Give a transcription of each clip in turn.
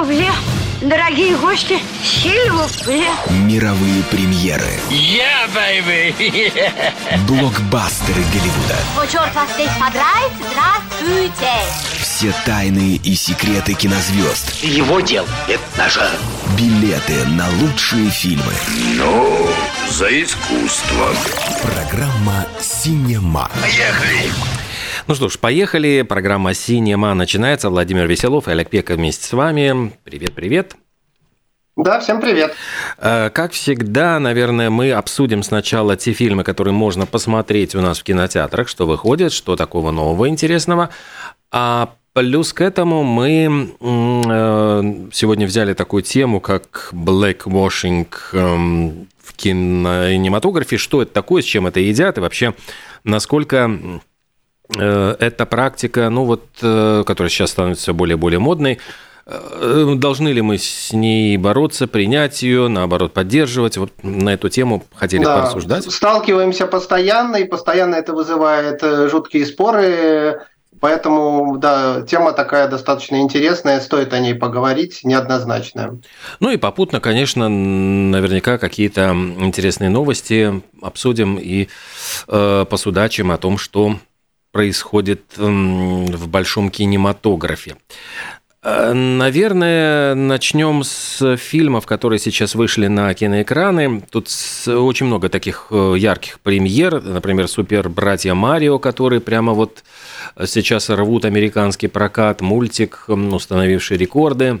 Силвупле. Дорогие гости, Сильвупле. Мировые премьеры. Yeah, baby! Блокбастеры Голливуда. О, черт вас здесь подрать, здравствуйте! Все тайны и секреты кинозвезд. Его дел – это наше. Билеты на лучшие фильмы. Ну, за искусство. Программа «Синема». Поехали! Ну что ж, поехали. Программа «Синема» начинается. Владимир Веселов и Олег Пека вместе с вами. Привет-привет. Да, всем привет. Э, Как всегда, наверное, мы обсудим сначала те фильмы, которые можно посмотреть у нас в кинотеатрах, что выходит, что такого нового интересного. А плюс к этому мы э, сегодня взяли такую тему, как blackwashing эм, в кинематографе. Что это такое, с чем это едят и вообще насколько эта практика, ну вот, э, которая сейчас становится все более и более модной, э, должны ли мы с ней бороться, принять ее, наоборот, поддерживать? Вот на эту тему хотели Да, порассуждать. Сталкиваемся постоянно, и постоянно это вызывает э, жуткие споры. Поэтому, да, тема такая достаточно интересная, стоит о ней поговорить, неоднозначная. Ну и попутно, конечно, наверняка какие-то интересные новости обсудим и э, посудачим о том, что происходит м, в большом кинематографе. Э, Наверное, начнем с фильмов, которые сейчас вышли на киноэкраны. Тут очень много таких э, ярких премьер. Например, «Супер братья Марио», которые прямо вот сейчас рвут американский прокат. Мультик, установивший рекорды.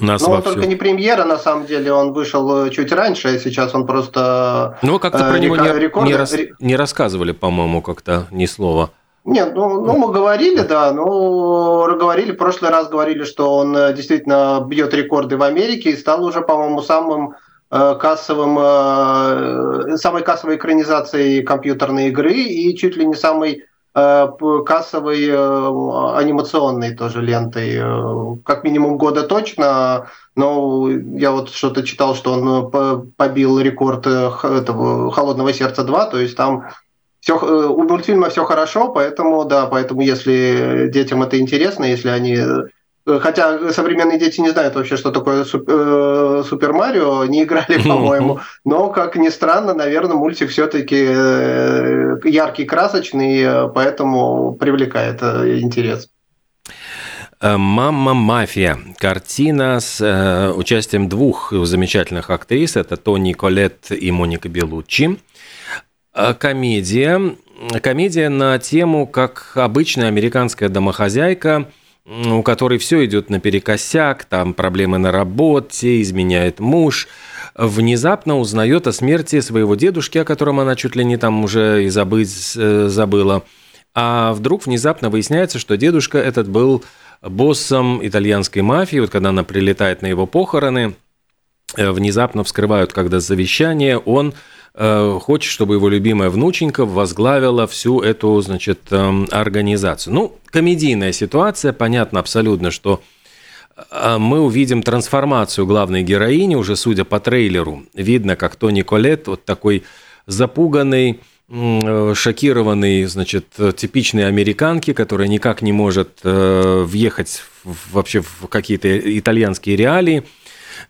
Нас вовсю. только не премьера, на самом деле, он вышел э, чуть раньше, а сейчас он просто... Ну, как-то э, про него не, рекорды- не рас- не рассказывали, по-моему, как-то ни слова. Нет, ну, ну, мы говорили, да, ну, говорили, в прошлый раз говорили, что он э, действительно бьет рекорды в Америке и стал уже, по-моему, самым э, кассовым, самой кассовой экранизацией компьютерной игры и чуть ли не самой кассовой э, анимационной тоже лентой. Э, Как минимум года точно, но я вот что-то читал, что он э, по- побил рекорд э, этого «Холодного сердца 2», то есть там все, у мультфильма все хорошо, поэтому, да, поэтому если детям это интересно, если они... э, Хотя современные дети не знают вообще, что такое э, Супер Марио, не играли, по-моему. Но, как ни странно, наверное, мультик все-таки яркий, красочный, э, поэтому привлекает э, интерес. Э, «Мама мафия». Картина с э, участием двух замечательных актрис. Это Тони Колетт и Моника Белуччи. Э, Комедия. Комедия на тему, как обычная американская домохозяйка, у которой все идет наперекосяк, там проблемы на работе, изменяет муж, внезапно узнает о смерти своего дедушки, о котором она чуть ли не там уже и забыть э, забыла. А вдруг внезапно выясняется, что дедушка этот был боссом итальянской мафии. Вот когда она прилетает на его похороны, э, внезапно вскрывают, когда завещание, он э, хочет, чтобы его любимая внученька возглавила всю эту, значит, эм, организацию. Ну, комедийная ситуация, понятно абсолютно, что э, мы увидим трансформацию главной героини, уже судя по трейлеру. Видно, как Тони Колет, вот такой запуганный, э, шокированный, значит, типичной американки, которая никак не может э, въехать вообще в какие-то итальянские реалии.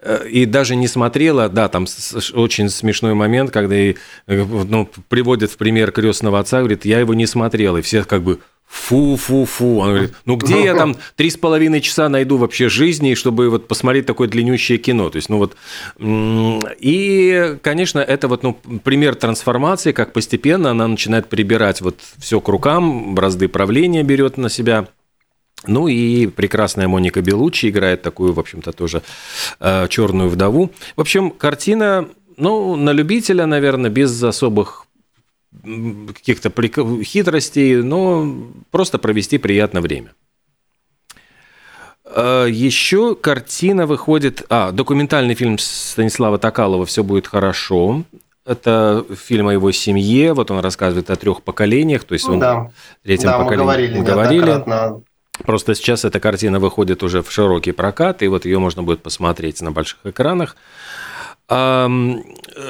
Э, И даже не смотрела, да, там очень смешной момент, когда ей, э, ну, приводит в пример крестного отца, говорит, я его не смотрел, и все как бы фу-фу-фу. Он говорит, ну где я там три с половиной часа найду вообще жизни, чтобы вот посмотреть такое длиннющее кино? То есть, ну вот, и, конечно, это вот, ну, пример трансформации, как постепенно она начинает прибирать вот все к рукам, бразды правления берет на себя. Ну и прекрасная Моника Белуччи играет такую, в общем-то, тоже э, черную вдову. В общем, картина, ну, на любителя, наверное, без особых каких-то хитростей, но просто провести приятное время. Э, Еще картина выходит... А, документальный фильм Станислава Токалова «Все будет хорошо». Это фильм о его семье. Вот он рассказывает о трех поколениях. То есть он Да, третьем да мы поколении говорили, говорили. Просто сейчас эта картина выходит уже в широкий прокат, и вот ее можно будет посмотреть на больших экранах.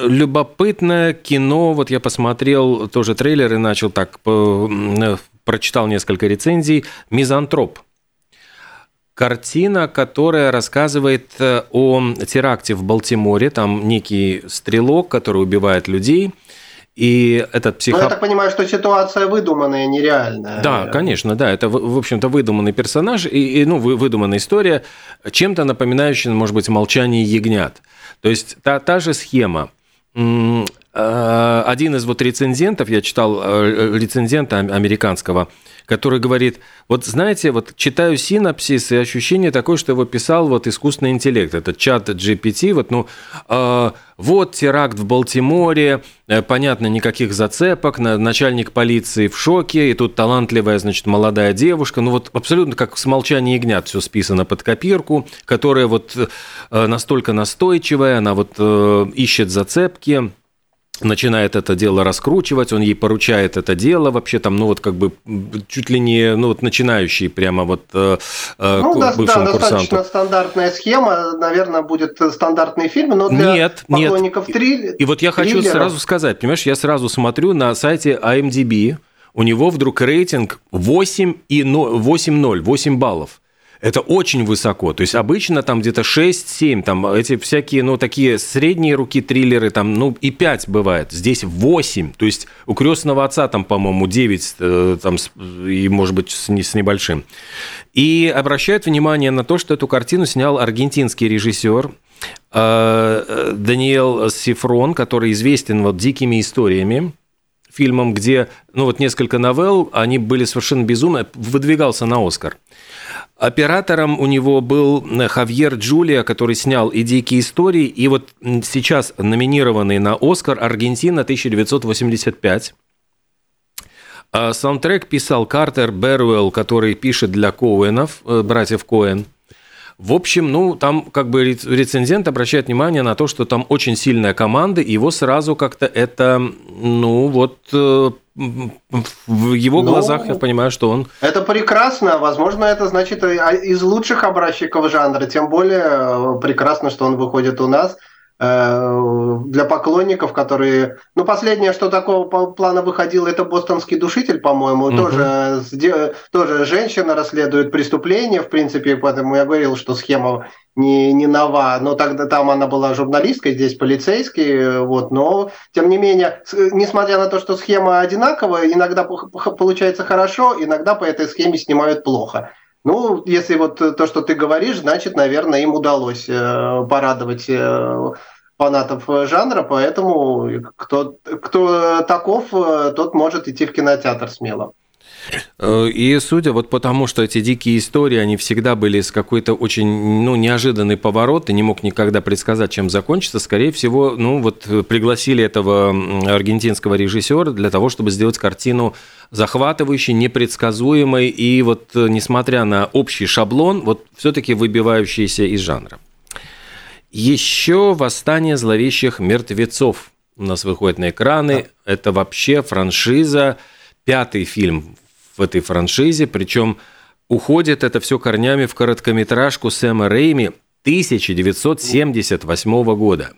Любопытное кино, вот я посмотрел тоже трейлер и начал так, по- м, прочитал несколько рецензий. «Мизантроп». картина, которая рассказывает э, о теракте в Балтиморе. Там некий стрелок, который убивает людей. И этот психоп... Ну, я так понимаю, что ситуация выдуманная, нереальная. Да, конечно, да. Это, в общем-то, выдуманный персонаж и, и ну, выдуманная история, чем-то напоминающая, может быть, «Молчание ягнят». То есть та, та же схема. Э, один из вот рецензентов, я читал э, рецензента американского, который говорит, вот знаете, вот читаю синапсис, и ощущение такое, что его писал вот искусственный интеллект, это чат GPT, вот, ну, э, вот теракт в Балтиморе, э, понятно, никаких зацепок, начальник полиции в шоке, и тут талантливая, значит, молодая девушка, ну вот абсолютно как с молчания ягнят все списано под копирку, которая вот э, настолько настойчивая, она вот э, ищет зацепки, начинает это дело раскручивать, он ей поручает это дело, вообще там, ну вот как бы чуть ли не, ну вот начинающий прямо вот э, э ну, да, да, достаточно стандартная схема, наверное, будет стандартный фильм, но для нет, поклонников нет. Триль... И вот я хочу сразу сказать, понимаешь, я сразу смотрю на сайте IMDb, у него вдруг рейтинг 8 и 8,0, 8 баллов. Это очень высоко. То есть обычно там где-то 6-7, там эти всякие, ну, такие средние руки триллеры, там, ну, и 5 бывает. Здесь 8. То есть у крестного отца там, по-моему, 9, э, там, и, может быть, с, с небольшим. И обращают внимание на то, что эту картину снял аргентинский режиссер э, Даниэл Сифрон, который известен вот дикими историями фильмом, где, ну, вот несколько новелл, они были совершенно безумны, выдвигался на Оскар. Оператором у него был э, Хавьер Джулия, который снял «И дикие истории», и вот сейчас номинированный на «Оскар» «Аргентина 1985». А саундтрек писал Картер Беруэлл, который пишет для Коуэнов, э, братьев Коэн – в общем, ну, там как бы рецензент обращает внимание на то, что там очень сильная команда, и его сразу как-то это, ну, вот э, в его ну, глазах я понимаю, что он... Это прекрасно. Возможно, это значит а, из лучших образчиков жанра. Тем более э, прекрасно, что он выходит у нас. Э, для поклонников, которые... Ну, последнее, что такого плана выходило, это «Бостонский душитель», по-моему, угу. тоже, тоже женщина расследует преступление, в принципе, поэтому я говорил, что схема не, не нова, но тогда там она была журналисткой, здесь полицейский, вот, но, тем не менее, несмотря на то, что схема одинаковая, иногда получается хорошо, иногда по этой схеме снимают плохо. Ну, если вот то, что ты говоришь, значит, наверное, им удалось э, порадовать э, фанатов жанра, поэтому кто, кто таков, э, тот может идти в кинотеатр смело. И судя вот потому, что эти дикие истории, они всегда были с какой-то очень, ну, неожиданный поворот, ты не мог никогда предсказать, чем закончится, скорее всего, ну, вот пригласили этого аргентинского режиссера для того, чтобы сделать картину захватывающий, непредсказуемый и вот э, несмотря на общий шаблон, вот все-таки выбивающийся из жанра. Еще «Восстание зловещих мертвецов» у нас выходит на экраны. Да. Это вообще франшиза, пятый фильм в этой франшизе, причем уходит это все корнями в короткометражку Сэма Рейми 1978 года.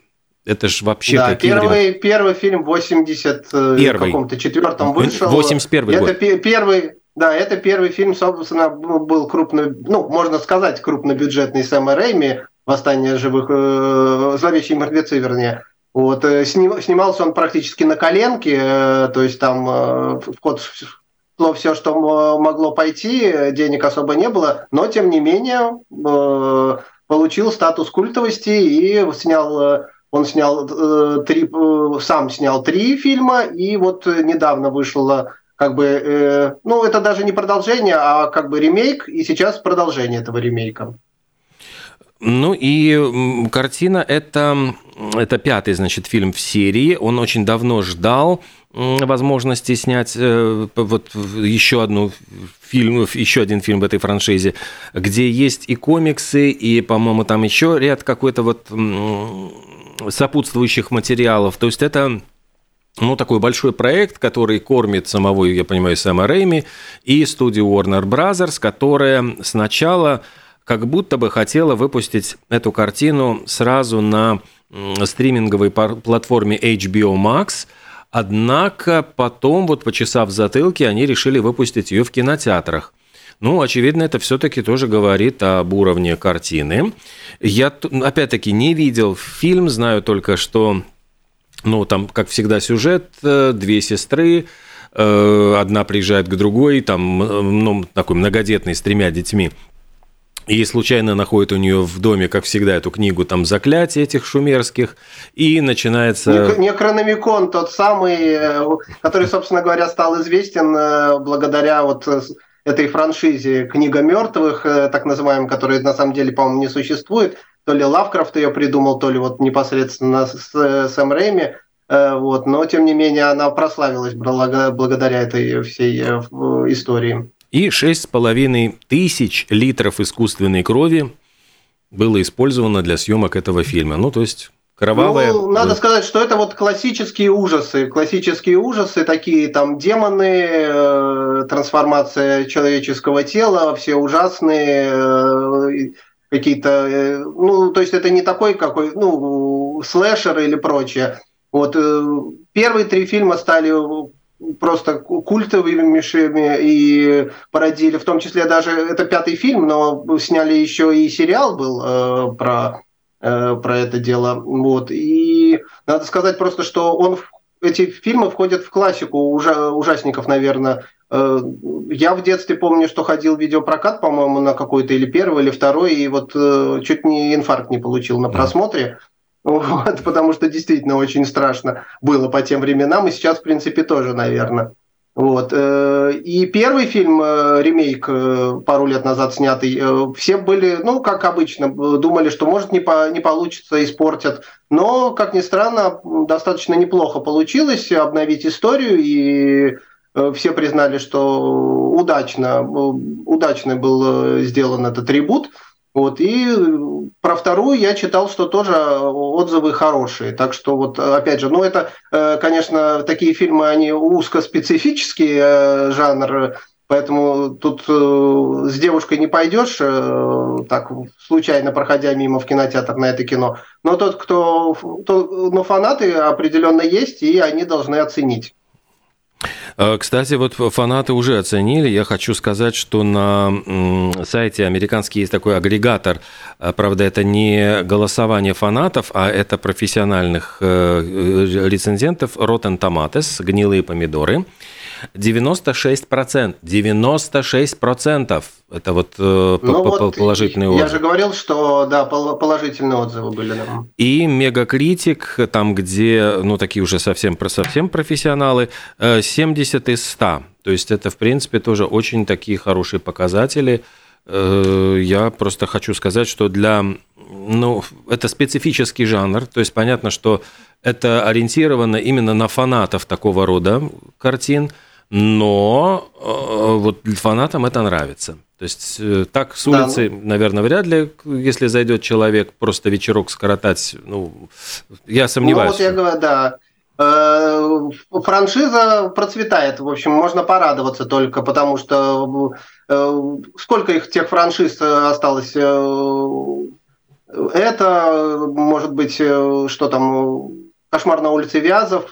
Это ж вообще да, какие первый, времена? первый фильм в 80 э, первый. каком-то четвертом вышел. 81 год. Это первый, да, это первый фильм, собственно, был крупный, ну, можно сказать, крупнобюджетный Сэма Рэйми, «Восстание живых», э, «Зловещие мертвецы», вернее. Вот, э, сним, снимался он практически на коленке, э, то есть там э, в код шло все, что могло пойти, денег особо не было, но, тем не менее, э, получил статус культовости и снял э, он снял э, три, сам снял три фильма, и вот недавно вышло как бы, ну, это даже не продолжение, а как бы ремейк, и сейчас продолжение этого ремейка. Ну и картина это, это пятый, значит, фильм в серии. Он очень давно ждал возможности снять э, вот еще одну фильм, еще один фильм в этой франшизе, где есть и комиксы, и, по-моему, там еще ряд какой-то вот сопутствующих материалов. То есть это ну, такой большой проект, который кормит самого, я понимаю, Сэма Рэйми и студию Warner Bros., которая сначала как будто бы хотела выпустить эту картину сразу на стриминговой платформе HBO Max, однако потом, вот почесав затылки, они решили выпустить ее в кинотеатрах. Ну, очевидно, это все-таки тоже говорит об уровне картины. Я, опять-таки, не видел фильм, знаю только, что, ну, там, как всегда, сюжет, э, две сестры, э, одна приезжает к другой, там, ну, такой многодетный, с тремя детьми, и случайно находит у нее в доме, как всегда, эту книгу там заклятий этих шумерских, и начинается... Некрономикон тот самый, э, который, собственно говоря, стал известен э, благодаря вот э, этой франшизе «Книга мертвых», так называемой, которая на самом деле, по-моему, не существует. То ли Лавкрафт ее придумал, то ли вот непосредственно Сэм Рэйми. Вот. Но, тем не менее, она прославилась благодаря этой всей истории и 6,5 тысяч литров искусственной крови было использовано для съемок этого фильма. Ну, то есть кровавая... Ну, надо сказать, что это вот классические ужасы. Классические ужасы, такие там демоны, э, трансформация человеческого тела, все ужасные, э, какие-то... Э, ну, то есть это не такой какой, ну, слэшер или прочее. Вот э, первые три фильма стали просто культовыми и породили, в том числе даже это пятый фильм, но сняли еще и сериал был э, про э, про это дело, вот и надо сказать просто, что он эти фильмы входят в классику ужа, ужасников, наверное. Э, я в детстве помню, что ходил видеопрокат, по-моему, на какой-то или первый, или второй, и вот э, чуть не инфаркт не получил на просмотре. Вот, потому что действительно очень страшно было по тем временам, и сейчас, в принципе, тоже, наверное. Вот. Э, и первый фильм, э, ремейк, э, пару лет назад снятый, все были, ну, как обычно, думали, что может не, по, не получится, испортят. Но, как ни странно, достаточно неплохо получилось обновить историю, и все признали, что удачно, удачно был сделан этот ребут. Вот, и про вторую я читал, что тоже отзывы хорошие. Так что вот, опять же, ну это, э, конечно, такие фильмы, они узкоспецифический э, жанр, поэтому тут э, с девушкой не пойдешь, так, случайно проходя мимо в кинотеатр на это кино. Но тот, кто, то, ну, фанаты определенно есть, и они должны оценить. Э, кстати, вот фанаты уже оценили. Я хочу сказать, что на сайте американский есть такой агрегатор. Э, правда, это не голосование фанатов, а это профессиональных э, рецензентов Rotten Tomatoes, гнилые помидоры. 96%. 96%. Это вот э, ну вот положительные я отзывы. Я же говорил, что да, положительные отзывы были. Да. И Мегакритик, там, где, ну, такие уже совсем, совсем профессионалы, 70 э, из 100. То есть это, в принципе, тоже очень такие хорошие показатели. Э, я просто хочу сказать, что для... Ну, это специфический жанр, то есть понятно, что это ориентировано именно на фанатов такого рода картин – но э, вот фанатам это нравится. То есть э, так с улицы, да. наверное, вряд ли, если зайдет человек просто вечерок скоротать, ну, я сомневаюсь. Ну, вот я говорю, да. Э, франшиза процветает, в общем, можно порадоваться только, потому что сколько их тех франшиз осталось? Это, может быть, что там, «Кошмар на улице Вязов»,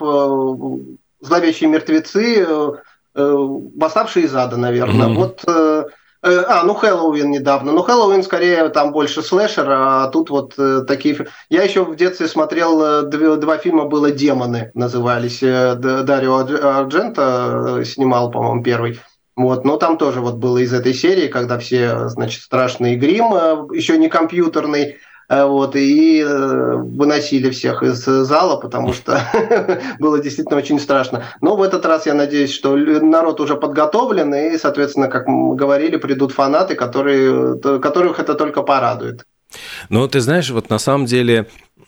«Зловещие мертвецы», Э, восставшие из ада, наверное. Mm-hmm. Вот э, э, а, ну Хэллоуин недавно. Ну Хэллоуин скорее там больше слэшер, а тут вот такие... Я еще в детстве смотрел, два, два фильма было «Демоны» назывались. Дарио Арджента снимал, по-моему, первый. Вот, но там тоже вот было из этой серии, когда все, значит, страшный грим, еще не компьютерный, Э, вот, и э, выносили всех из зала, потому что было действительно очень страшно. Но в этот раз я надеюсь, что народ уже подготовлен, и, соответственно, как мы говорили, придут фанаты, которые, которых это только порадует. Ну, ты знаешь, вот на самом деле,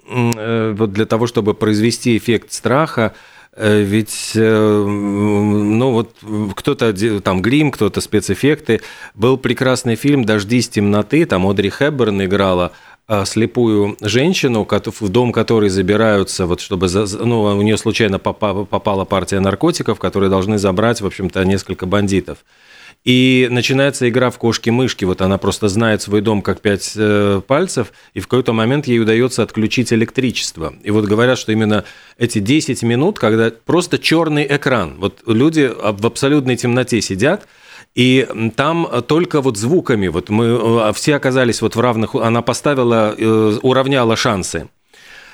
э, вот для того, чтобы произвести эффект страха, ведь, ну вот, кто-то там грим, кто-то спецэффекты. Был прекрасный фильм «Дождись темноты», там Одри Хепберн играла слепую женщину, в дом которой забираются, вот чтобы, ну, у нее случайно попала партия наркотиков, которые должны забрать, в общем-то, несколько бандитов. И начинается игра в кошки-мышки. Вот она просто знает свой дом как пять э, пальцев, и в какой-то момент ей удается отключить электричество. И вот говорят, что именно эти 10 минут, когда просто черный экран, вот люди в абсолютной темноте сидят, И там только вот звуками, вот мы все оказались вот в равных, она поставила, уравняла шансы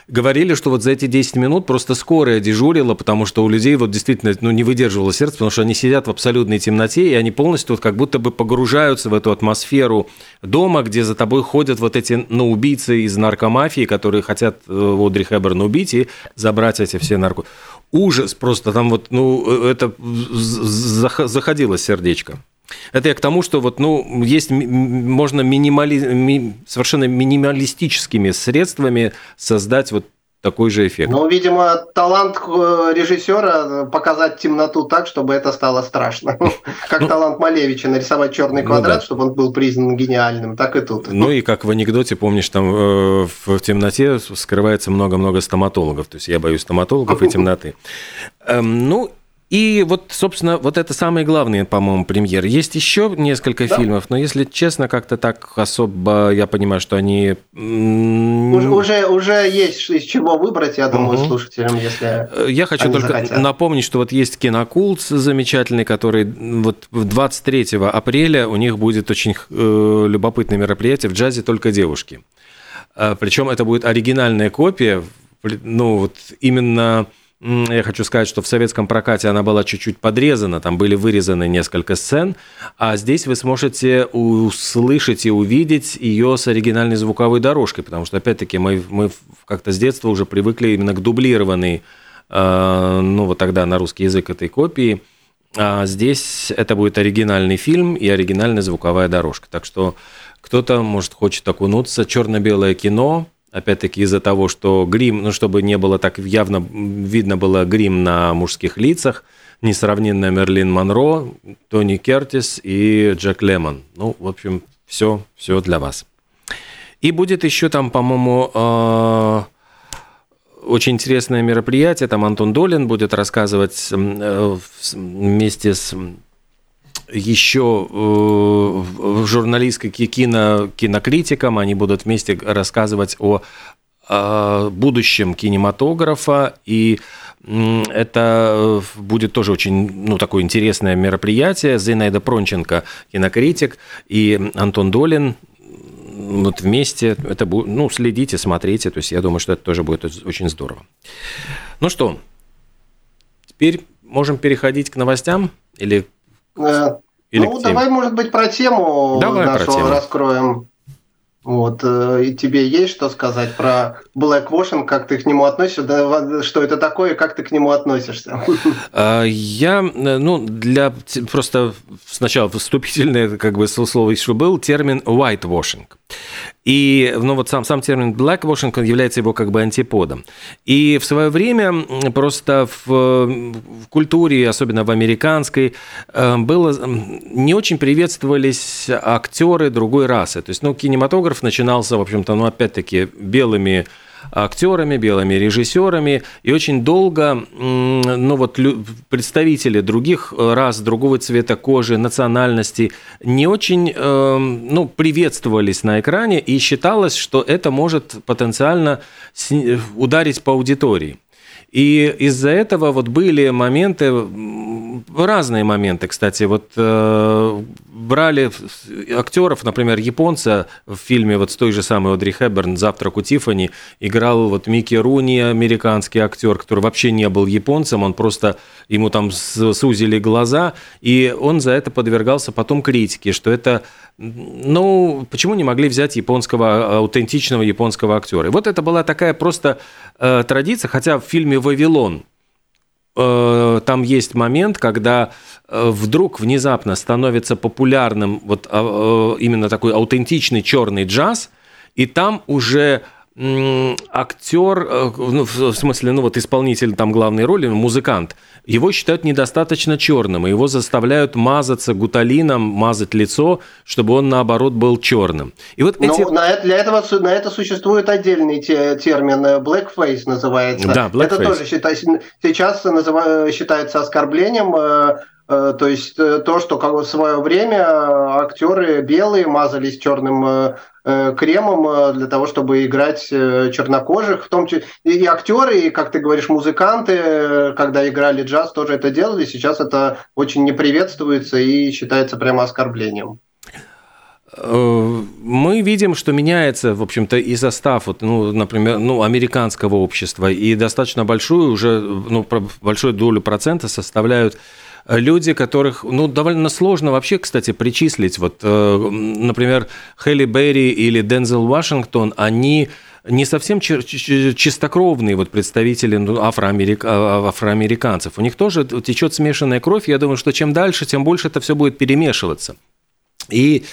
говорили, что вот за эти 10 минут просто скорая дежурила, потому что у людей вот действительно ну, не выдерживало сердце, потому что они сидят в абсолютной темноте, и они полностью вот как будто бы погружаются в эту атмосферу дома, где за тобой ходят вот эти ну, убийцы из наркомафии, которые хотят э, Одри Хэбберн убить и забрать эти все нарко... Ужас просто, там вот, ну, э, это заходило сердечко. Это я к тому, что вот, ну, есть, можно минимали, ми, совершенно минималистическими средствами создать вот такой же эффект. Ну, видимо, талант э, режиссера показать темноту так, чтобы это стало страшно. Как ну, талант Малевича нарисовать черный ну квадрат, чтобы он был признан гениальным, так и тут. Ну и как в анекдоте, помнишь, там э, в темноте скрывается много-много стоматологов. То есть я боюсь стоматологов и темноты. Эм, ну и вот, собственно, вот это самые главные, по-моему, премьеры. Есть еще несколько да. фильмов, но если честно, как-то так особо я понимаю, что они... Уже, уже, уже есть из чего выбрать, я думаю, угу. слушателям, если э, Я хочу только захотят. напомнить, что вот есть кинокулт замечательный, который вот 23 апреля у них будет очень э, любопытное мероприятие в джазе «Только девушки». Э, Причем это будет оригинальная копия, ну вот именно я хочу сказать, что в советском прокате она была чуть-чуть подрезана, там были вырезаны несколько сцен, а здесь вы сможете услышать и увидеть ее с оригинальной звуковой дорожкой, потому что, опять-таки, мы, мы как-то с детства уже привыкли именно к дублированной, э, ну, вот тогда на русский язык этой копии, а здесь это будет оригинальный фильм и оригинальная звуковая дорожка. Так что кто-то, может, хочет окунуться. Черно-белое кино, опять-таки из-за того, что грим, ну, чтобы не было так явно, видно было грим на мужских лицах, несравненная Мерлин Монро, Тони Кертис и Джек Лемон. Ну, в общем, все, все для вас. И будет еще там, по-моему, э, очень интересное мероприятие. Там Антон Долин будет рассказывать э, вместе с еще э, журналистской кино, кинокритикам, они будут вместе рассказывать о, о будущем кинематографа, и это будет тоже очень ну, такое интересное мероприятие. Зинаида Пронченко, кинокритик, и Антон Долин, вот вместе. Это будет, ну, следите, смотрите, то есть я думаю, что это тоже будет очень здорово. Ну что, теперь можем переходить к новостям? Или Э, Или ну, давай, может быть, про тему давай нашу про тему. раскроем. Вот, э, и тебе есть что сказать про blackwashing, как ты к нему относишься, что это такое, как ты к нему относишься? А, я, э, ну, для просто сначала вступительное, как бы слово еще был, термин whitewashing. И ну, вот сам, сам термин blackwashing является его как бы антиподом. И в свое время просто в, в культуре, особенно в американской, э, было, не очень приветствовались актеры другой расы. То есть, ну, кинематограф начинался, в общем-то, ну, опять-таки, белыми актерами, белыми режиссерами, и очень долго ну, вот, представители других рас, другого цвета кожи, национальности не очень эм, ну, приветствовались на экране, и считалось, что это может потенциально ударить по аудитории. И из-за этого вот были моменты, разные моменты, кстати, вот э, брали актеров, например, японца в фильме вот с той же самой Одри Хэбберн «Завтрак у Тиффани» играл вот Микки Руни, американский актер, который вообще не был японцем, он просто, ему там сузили глаза, и он за это подвергался потом критике, что это ну, почему не могли взять японского, аутентичного японского актера? И вот это была такая просто э, традиция, хотя в фильме «Вавилон» там есть момент, когда э, вдруг внезапно становится популярным вот э, э именно такой аутентичный черный джаз, и там уже актер, э, ну, в смысле, ну вот исполнитель там главной роли, музыкант, его считают недостаточно черным, и его заставляют мазаться гуталином, мазать лицо, чтобы он наоборот был черным. И вот эти... Ну, на это, для этого на это существует отдельный те, термин э, blackface называется. Да, blackface. Это тоже считается, сейчас называ, считается оскорблением э, То есть то, что в свое время актеры белые мазались черным кремом для того, чтобы играть чернокожих, в том числе и актеры, и, как ты говоришь, музыканты, когда играли джаз, тоже это делали. Сейчас это очень не приветствуется и считается прямо оскорблением. Э, мы видим, что меняется, в общем-то, и состав, вот, ну, например, ну, американского общества, и достаточно большую уже, ну, большую долю процента составляют люди, которых, ну, довольно сложно вообще, кстати, причислить. Вот, э, например, Хелли Берри или Дензел Вашингтон, они не совсем чистокровные вот представители ну, афроамерик... А, афроамериканцев. У них тоже течет смешанная кровь. Я думаю, что чем дальше, тем больше это все будет перемешиваться. И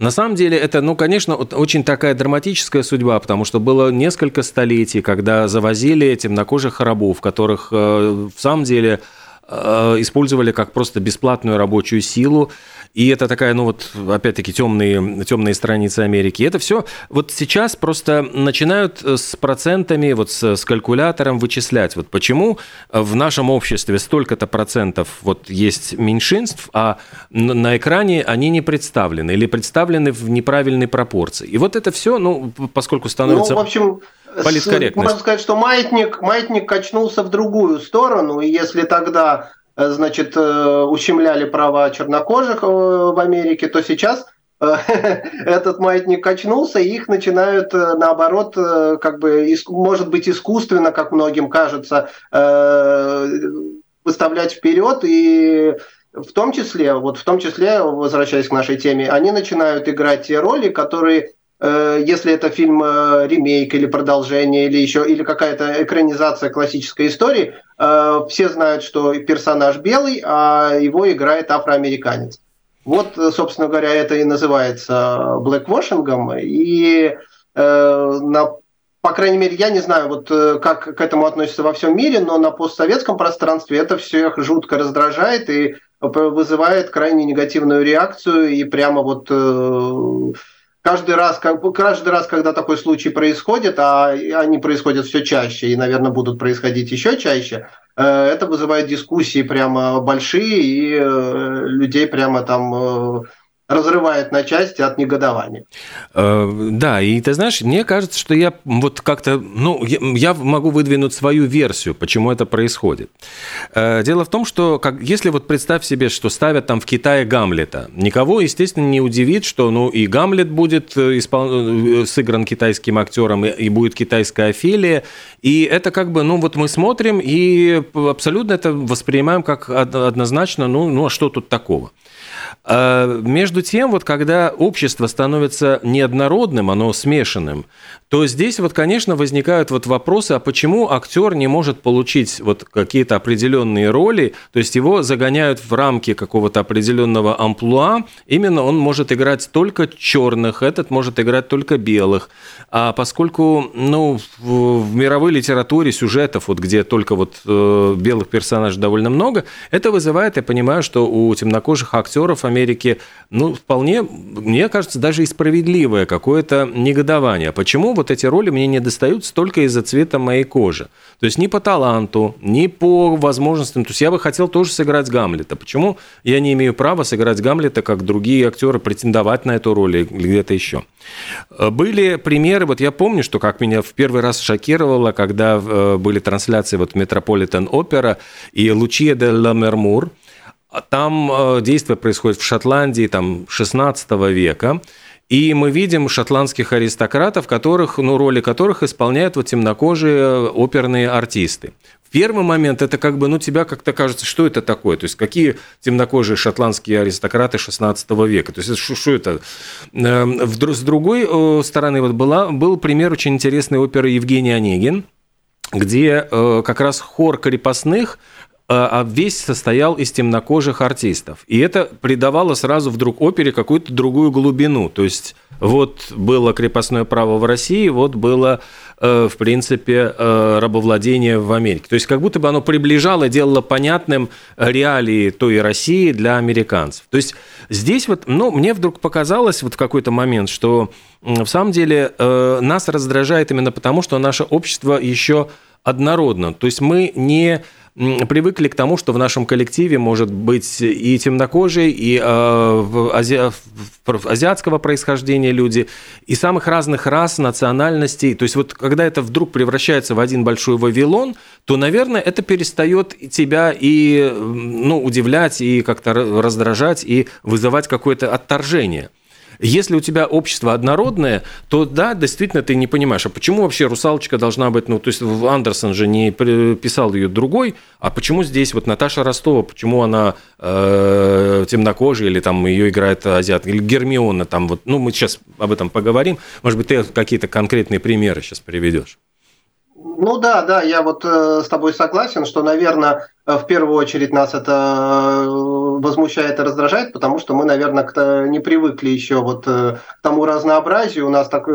на самом деле это, ну, конечно, очень такая драматическая судьба, потому что было несколько столетий, когда завозили темнокожих рабов, которых э, в самом деле э, использовали как просто бесплатную рабочую силу. И это такая, ну вот, опять-таки, темные, темные страницы Америки. Это все вот сейчас просто начинают э, с процентами, вот с, с калькулятором вычислять. Вот почему в нашем обществе столько-то процентов вот есть меньшинств, а на экране они не представлены или представлены в неправильной пропорции. И вот это все, ну, поскольку становится... Ну, в общем, Можно сказать, что маятник, маятник качнулся в другую сторону, и если тогда Э, значит, э, ущемляли права чернокожих э, в Америке, то сейчас этот маятник качнулся, и их начинают, наоборот, как бы, может быть, искусственно, как многим кажется, выставлять вперед, и в том числе, вот в том числе, возвращаясь к нашей теме, они начинают играть те роли, которые Э, если это фильм э, ремейк или продолжение, или еще, или какая-то экранизация классической истории, э, все знают, что персонаж белый, а его играет афроамериканец. Вот, собственно говоря, это и называется блэквошингом. И на по крайней мере, я не знаю, вот как к этому относится во всем мире, но на постсоветском пространстве это всех жутко раздражает и вызывает крайне негативную реакцию и прямо вот каждый раз, каждый раз, когда такой случай происходит, а они происходят все чаще и, наверное, будут происходить еще чаще, э, это вызывает дискуссии прямо большие, и э, людей прямо там э, разрывает на части от негодования. Э, да, и ты знаешь, мне кажется, что я вот как-то, ну, я могу выдвинуть свою версию, почему это происходит. Э, дело в том, что как, если вот представь себе, что ставят там в Китае Гамлета, никого, естественно, не удивит, что, ну, и Гамлет будет э, испол... сыгран китайским актером, и будет китайская Офелия, и это как бы, ну, вот мы смотрим и абсолютно это воспринимаем как однозначно, ну, ну а что тут такого? А, между тем, вот когда общество становится неоднородным, оно смешанным, то здесь вот, конечно, возникают вот вопросы, а почему актер не может получить вот какие-то определенные роли, то есть его загоняют в рамки какого-то определенного амплуа, именно он может играть только черных, этот может играть только белых. А поскольку, ну, в, мировой литературе сюжетов, вот где только вот э, белых персонажей довольно много, это вызывает, я понимаю, что у темнокожих актеров Америки, ну, вполне, мне кажется, даже и справедливое какое-то негодование. Почему вот эти роли мне не достаются только из-за цвета моей кожи. То есть ни по таланту, ни по возможностям. То есть я бы хотел тоже сыграть Гамлета. Почему я не имею права сыграть Гамлета, как другие актеры, претендовать на эту роль или где-то еще? Были примеры, вот я помню, что как меня в первый раз шокировало, когда э, были трансляции вот Метрополитен Опера и Лучия де Ламермур, там э, действие происходит в Шотландии там, 16 века, и мы видим шотландских аристократов, которых, ну, роли которых исполняют вот темнокожие оперные артисты. В первый момент это как бы, ну, тебя как-то кажется, что это такое? То есть, какие темнокожие шотландские аристократы 16 века? То есть, что, это? Эм, с другой э, стороны, вот была, был пример очень интересной оперы Евгений Онегин, где э, как раз хор крепостных – а, а весь состоял из темнокожих артистов. И это придавало сразу вдруг опере какую-то другую глубину. То есть вот было крепостное право в России, вот было, э, в принципе, э, рабовладение в Америке. То есть как будто бы оно приближало, делало понятным реалии той России для американцев. То есть здесь вот, ну, мне вдруг показалось вот в какой-то момент, что в самом деле э, нас раздражает именно потому, что наше общество еще однородно. То есть мы не привыкли к тому, что в нашем коллективе может быть и темнокожий, и э, ази... азиатского происхождения люди, и самых разных рас, национальностей. То есть вот когда это вдруг превращается в один большой Вавилон, то, наверное, это перестает тебя и ну, удивлять, и как-то раздражать, и вызывать какое-то отторжение. Если у тебя общество однородное, то да, действительно ты не понимаешь, а почему вообще русалочка должна быть, ну, то есть Андерсон же не писал ее другой, а почему здесь вот Наташа Ростова, почему она э, темнокожая или там ее играет азиат, или Гермиона там вот, ну, мы сейчас об этом поговорим, может быть, ты какие-то конкретные примеры сейчас приведешь. Ну да, да, я вот э, с тобой согласен, что, наверное, э, в первую очередь нас это э, возмущает и раздражает, потому что мы, наверное, к не привыкли еще вот к тому разнообразию, у нас так,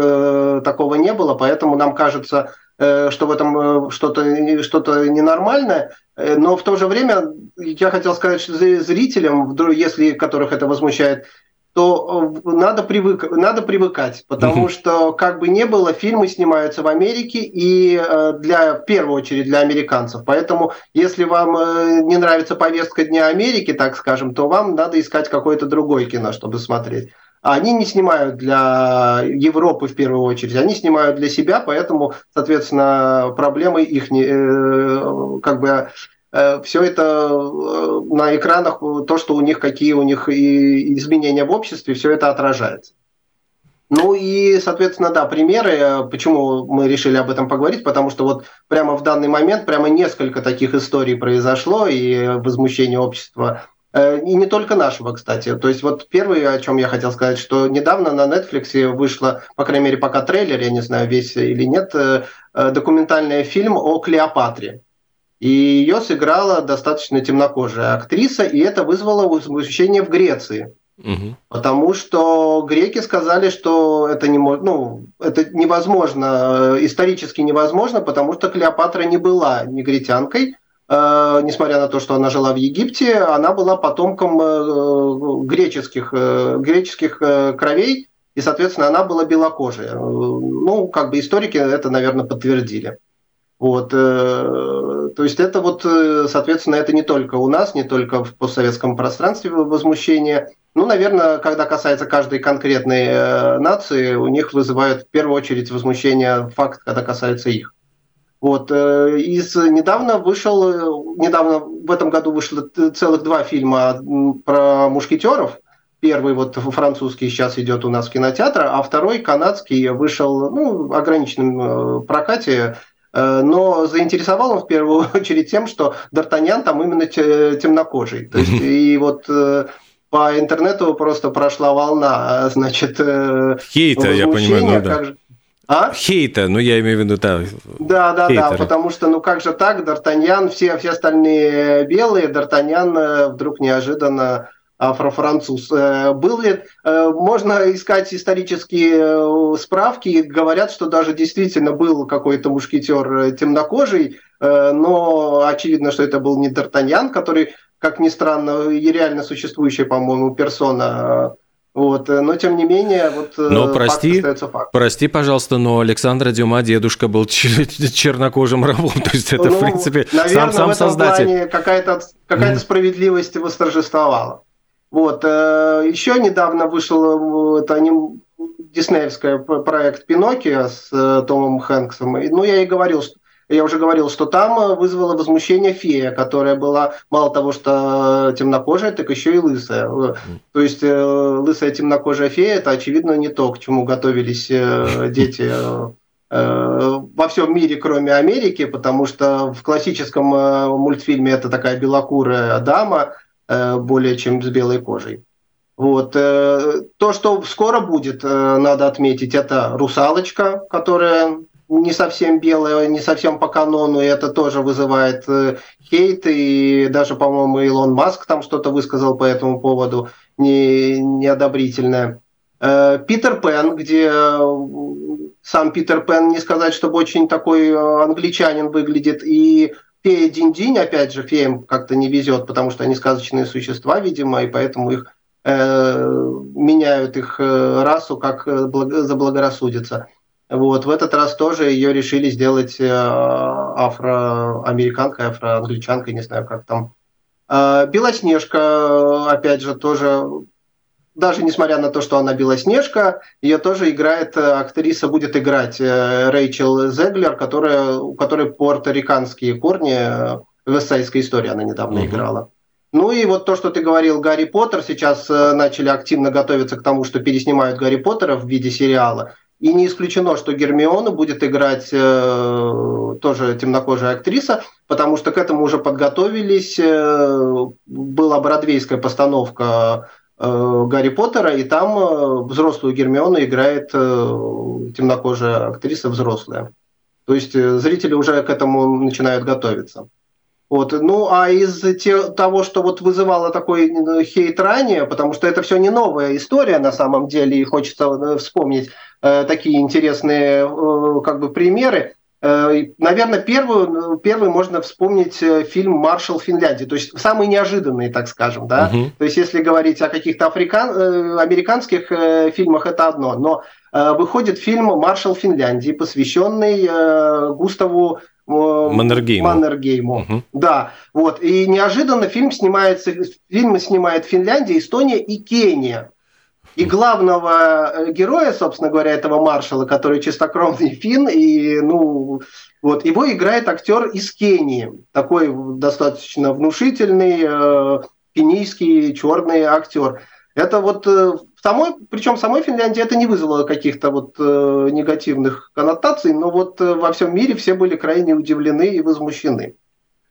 такого не было, поэтому нам кажется, что в этом что-то что ненормальное, но в то же время я хотел сказать что зрителям, если которых это возмущает, то э, надо, привык, надо привыкать, потому что, как бы не было, фильмы снимаются в Америке и э, для, в первую очередь для американцев. Поэтому, если вам э, не нравится повестка Дня Америки, так скажем, то вам надо искать какое-то другое кино, чтобы смотреть. А они не снимают для Европы в первую очередь, они снимают для себя, поэтому, соответственно, проблемы их не, как бы все это э, на экранах, то, что у них, какие у них изменения в обществе, все это отражается. Ну и, соответственно, да, примеры, э, почему мы решили об этом поговорить, потому что вот прямо в данный момент прямо несколько таких историй произошло и возмущение общества, и не только нашего, кстати. То есть вот первое, о чем я хотел сказать, что недавно на Netflix вышло, по крайней мере, пока трейлер, я не знаю, весь или нет, документальный фильм о Клеопатре. И ее сыграла достаточно темнокожая актриса, и это вызвало возмущение в Греции. Угу. Потому что греки сказали, что это, не, ну, это невозможно, э, исторически невозможно, потому что Клеопатра не была негритянкой, э, несмотря на то, что она жила в Египте, она была потомком э, греческих, э, греческих э, кровей, и, соответственно, она была белокожая. Ну, как бы историки это, наверное, подтвердили. Вот, э, то есть это вот, э, соответственно, это не только у нас, не только в постсоветском пространстве возмущение. Ну, наверное, когда касается каждой конкретной э, нации, у них вызывает в первую очередь возмущение факт, когда касается их. Вот, из недавно вышел, недавно в этом году вышло целых два фильма про мушкетеров. Первый вот французский сейчас идет у нас в кинотеатре, а второй канадский вышел ну, в ограниченном прокате Э, но заинтересовал он в первую очередь тем, что Д'Артаньян там именно темнокожий. То есть, и вот э, по интернету просто прошла волна, значит... Э, Хейта, я понимаю, ну да. Же... А? Хейта, ну я имею в виду, да. Да, да, хейтеры. да, потому что, ну как же так, Д'Артаньян, все, все остальные белые, Д'Артаньян вдруг неожиданно афрофранцуз. Э, был ли, э, можно искать исторические э, справки, говорят, что даже действительно был какой-то мушкетер темнокожий, но очевидно, что это был не Д'Артаньян, который, как ни странно, и реально существующая, по-моему, персона вот, но тем не менее, вот но прости, факт факт. Прости, пожалуйста, но Александра Дюма дедушка был чернокожим рабом, то есть это ну, в принципе наверное, сам сам в этом создатель. Какая-то какая-то справедливость восторжествовала. Вот. Э, Еще недавно вышел э, это аним... диснеевский проект «Пиноккио» с э, Томом Хэнксом. Ну, я и говорил, что я уже говорил, что там вызвала возмущение фея, которая была мало того, что темнокожая, так еще и лысая. То есть лысая темнокожая фея – это, очевидно, не то, к чему готовились дети во всем мире, кроме Америки, потому что в классическом мультфильме это такая белокурая дама – Э, более чем с белой кожей. Вот. Э, то, что скоро будет, э, надо отметить, это «Русалочка», которая не совсем белая, не совсем по канону, и это тоже вызывает хейт, и даже, по-моему, Илон Маск там что-то высказал по этому поводу не, неодобрительное. Питер Пен, где сам Питер Пен, не сказать, чтобы очень такой англичанин выглядит, и фея Динь-Динь, опять же, феям как-то не везет, потому что они сказочные существа, видимо, и поэтому их э, меняют их э, расу, как э, заблагорассудится. Вот, в этот раз тоже ее решили сделать э, афроамериканкой, афроангличанкой, не знаю, как там. Э, Белоснежка, опять же, тоже, даже несмотря на то, что она Белоснежка, ее тоже играет, э, актриса будет играть Рэйчел Зеглер, которая, у которой порториканские корни, в эссайской истории она недавно uh-huh. играла. Ну и вот то, что ты говорил, Гарри Поттер, сейчас начали активно готовиться к тому, что переснимают Гарри Поттера в виде сериала. И не исключено, что Гермиону будет играть э, тоже темнокожая актриса, потому что к этому уже подготовились. Э, была бродвейская постановка э, Гарри Поттера, и там э, взрослую Гермиону играет э, темнокожая актриса взрослая. То есть э, зрители уже к этому начинают готовиться. Вот. Ну, а из те, того, что вот вызывало такой э, хейт ранее, потому что это все не новая история на самом деле, и хочется э, вспомнить э, такие интересные э, как бы примеры. Э, наверное, первую, первый можно вспомнить э, фильм «Маршал Финляндии», то есть самый неожиданный, так скажем. Да? Угу. То есть если говорить о каких-то африкан... американских фильмах, это одно. Но выходит фильм «Маршал Финляндии», посвященный Густаву Маннергейму. Маннергейму. Угу. Да, вот. И неожиданно фильм снимается, фильмы снимает Финляндия, Эстония и Кения. И главного э, героя, собственно говоря, этого маршала, который чистокровный фин, и, ну, вот, его играет актер из Кении, такой достаточно внушительный, э, кенийский черный актер. Это вот э, самой, причем самой Финляндии это не вызвало каких-то вот э, негативных коннотаций, но вот во всем мире все были крайне удивлены и возмущены.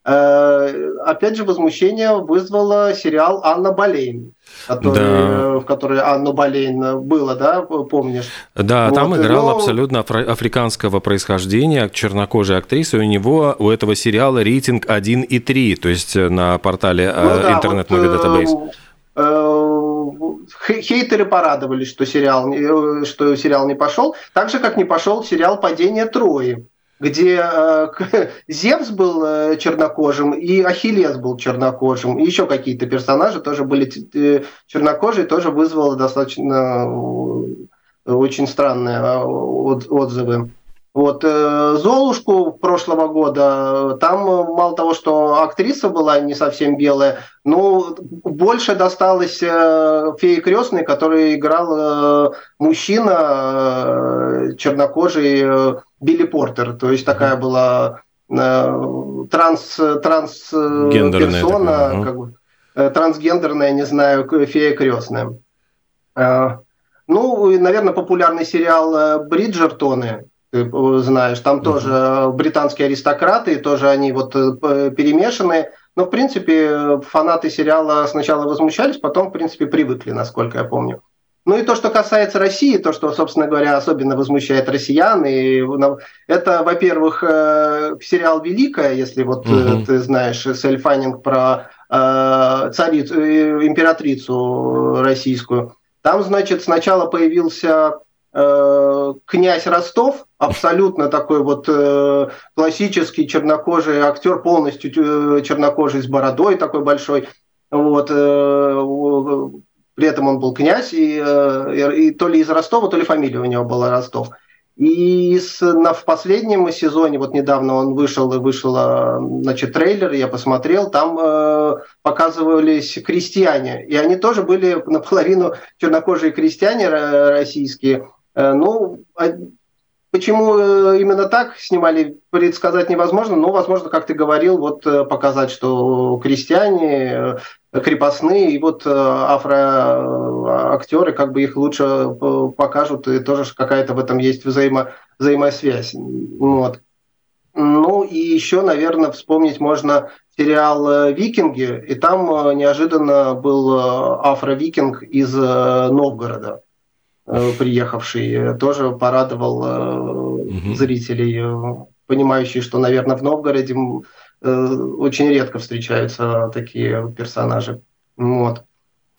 Э, опять же, возмущение вызвало сериал «Анна Болейн», который, да. Э, в которой Анна Болейн было, да, помнишь? Да, вот, там играл но... абсолютно африканского происхождения чернокожая актриса, у него, у этого сериала рейтинг 1,3, то есть на портале ну, да, интернет Movie вот, Database. Э, хейтеры порадовались, что сериал, э, что сериал не пошел, так же, как не пошел сериал «Падение Трои», где э, Зевс был э, чернокожим, и Ахиллес был чернокожим, и еще какие-то персонажи тоже были э, чернокожие, тоже вызвало достаточно очень странные отзывы. Вот Золушку прошлого года, там мало того, что актриса была не совсем белая, ну, больше досталось э, фее крестной, который играл мужчина чернокожий Билли Портер. То есть такая была э, транс, транс э, персона, как бы, э, трансгендерная, не знаю, фея крестная. Ну, наверное, популярный сериал Бриджертоны ты знаешь, там uh-huh. тоже британские аристократы, тоже они вот перемешаны. Но, в принципе, фанаты сериала сначала возмущались, потом, в принципе, привыкли, насколько я помню. Ну и то, что касается России, то, что, собственно говоря, особенно возмущает россиян, и, это, во-первых, э, сериал «Великая», если вот угу. ты знаешь, Сельфанинг про э, царицу, императрицу российскую. Там, значит, сначала появился князь Ростов, абсолютно такой вот э, классический чернокожий актер, полностью чернокожий с бородой такой большой. Вот, при этом он был князь, и, и то ли из Ростова, то ли фамилия у него была Ростов. И с, на, в последнем сезоне, вот недавно он вышел, и вышел значит, трейлер, я посмотрел, там э, показывались крестьяне, и они тоже были наполовину чернокожие крестьяне российские, Э, ну, а почему э, именно так снимали, предсказать невозможно, но, возможно, как ты говорил, вот э, показать, что крестьяне, крепостные, и вот афроактеры, как бы их лучше покажут, и тоже какая-то в этом есть взаимо, взаимосвязь. Вот. Ну и еще, наверное, вспомнить можно сериал «Викинги», и там неожиданно был афро-викинг из Новгорода. Э, приехавший, э, тоже порадовал угу. зрителей, понимающие, что, наверное, в Новгороде очень редко встречаются такие персонажи. Вот.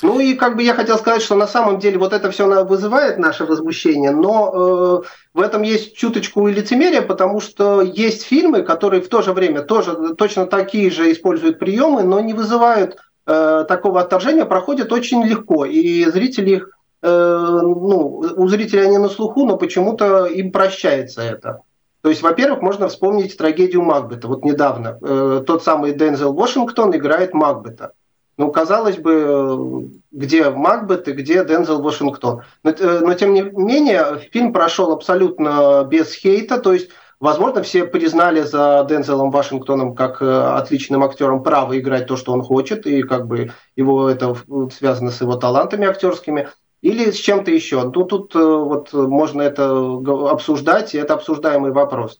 Ну и как бы я хотел сказать, что на самом деле вот это все вызывает наше возмущение, но э, в этом есть чуточку и лицемерия, потому что есть фильмы, которые в то же время тоже точно такие же используют приемы, но не вызывают э, такого отторжения, проходят очень легко, и зрители их ну, у зрителей они на слуху, но почему-то им прощается это. То есть, во-первых, можно вспомнить трагедию Макбета. Вот недавно э, тот самый Дензел Вашингтон играет Макбета. Ну, казалось бы, где Макбет и где Дензел Вашингтон. Но, э, но тем не менее, фильм прошел абсолютно без хейта. То есть, возможно, все признали за Дензелом Вашингтоном как э, отличным актером право играть то, что он хочет, и как бы его это связано с его талантами актерскими или с чем-то еще. Ну, тут э, вот можно это обсуждать, и это обсуждаемый вопрос.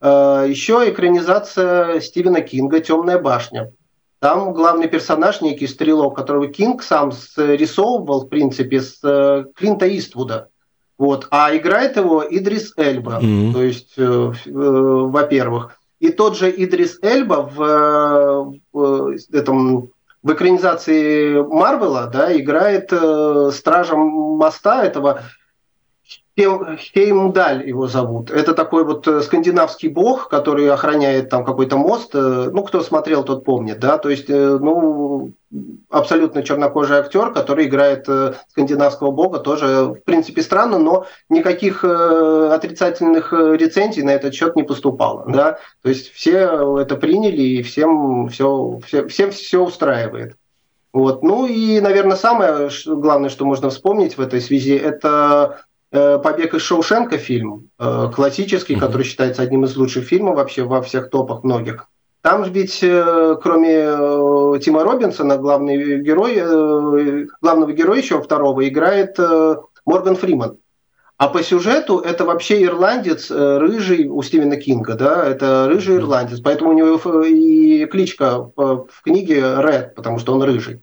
Э, еще экранизация Стивена Кинга «Темная башня». Там главный персонаж, некий стрелок, которого Кинг сам рисовывал, в принципе, с э, Клинта Иствуда. Вот. А играет его Идрис Эльба. Mm-hmm. То есть, э, э, во-первых. И тот же Идрис Эльба в, в этом в экранизации Марвела да, играет э, стражем моста этого Хеймдаль его зовут. Это такой вот э, скандинавский бог, который охраняет там какой-то мост. Э, ну, кто смотрел, тот помнит, да. То есть, э, ну, абсолютно чернокожий актер, который играет скандинавского бога, тоже, в принципе, странно, но никаких отрицательных рецензий на этот счет не поступало, да. То есть все это приняли и всем все, все, всем все устраивает. Вот. Ну и, наверное, самое главное, что можно вспомнить в этой связи, это «Побег из Шоушенка» фильм, э, классический, который считается одним из лучших фильмов вообще во всех топах многих. Там ведь, э, кроме Тима Робинсона, главный герой, главного героя еще второго играет Морган Фриман. А по сюжету это вообще ирландец, рыжий у Стивена Кинга, да, это рыжий ирландец, поэтому у него и кличка в книге Ред, потому что он рыжий.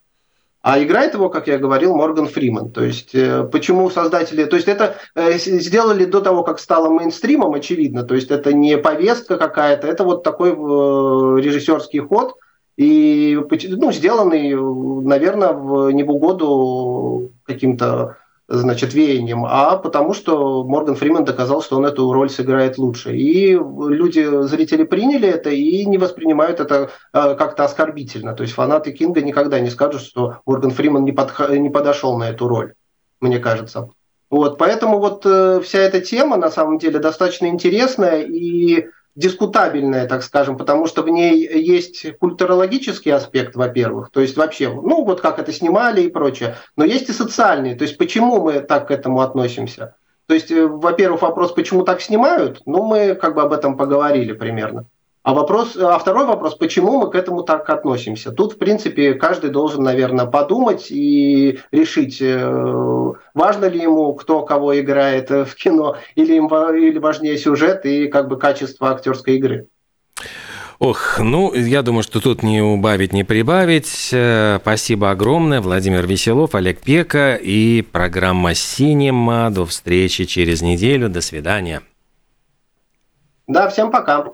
А играет его, как я говорил, Морган Фриман. То есть, э, почему создатели... То есть, это э, сделали до того, как стало мейнстримом, очевидно. То есть, это не повестка какая-то, это вот такой э, режиссерский ход, и ну, сделанный, наверное, в, не в угоду каким-то значит, веянием, а потому что Морган Фриман доказал, что он эту роль сыграет лучше. И люди, зрители приняли это и не воспринимают это э, как-то оскорбительно. То есть фанаты Кинга никогда не скажут, что Морган Фриман не, подх... не подошел на эту роль, мне кажется. Вот, поэтому вот э, вся эта тема на самом деле достаточно интересная и дискутабельная, так скажем, потому что в ней есть культурологический аспект, во-первых, то есть вообще, ну вот как это снимали и прочее, но есть и социальный, то есть почему мы так к этому относимся. То есть, э, во-первых, вопрос, почему так снимают, ну мы как бы об этом поговорили примерно. А, вопрос, а второй вопрос, почему мы к этому так относимся? Тут, в принципе, каждый должен, наверное, подумать и решить, э, важно ли ему, кто кого играет в кино, или, им, или важнее сюжет и как бы качество актерской игры. Ох, ну, я думаю, что тут не убавить, не прибавить. Э, спасибо огромное. Владимир Веселов, Олег Пека и программа «Синема». До встречи через неделю. До свидания. Да, всем пока.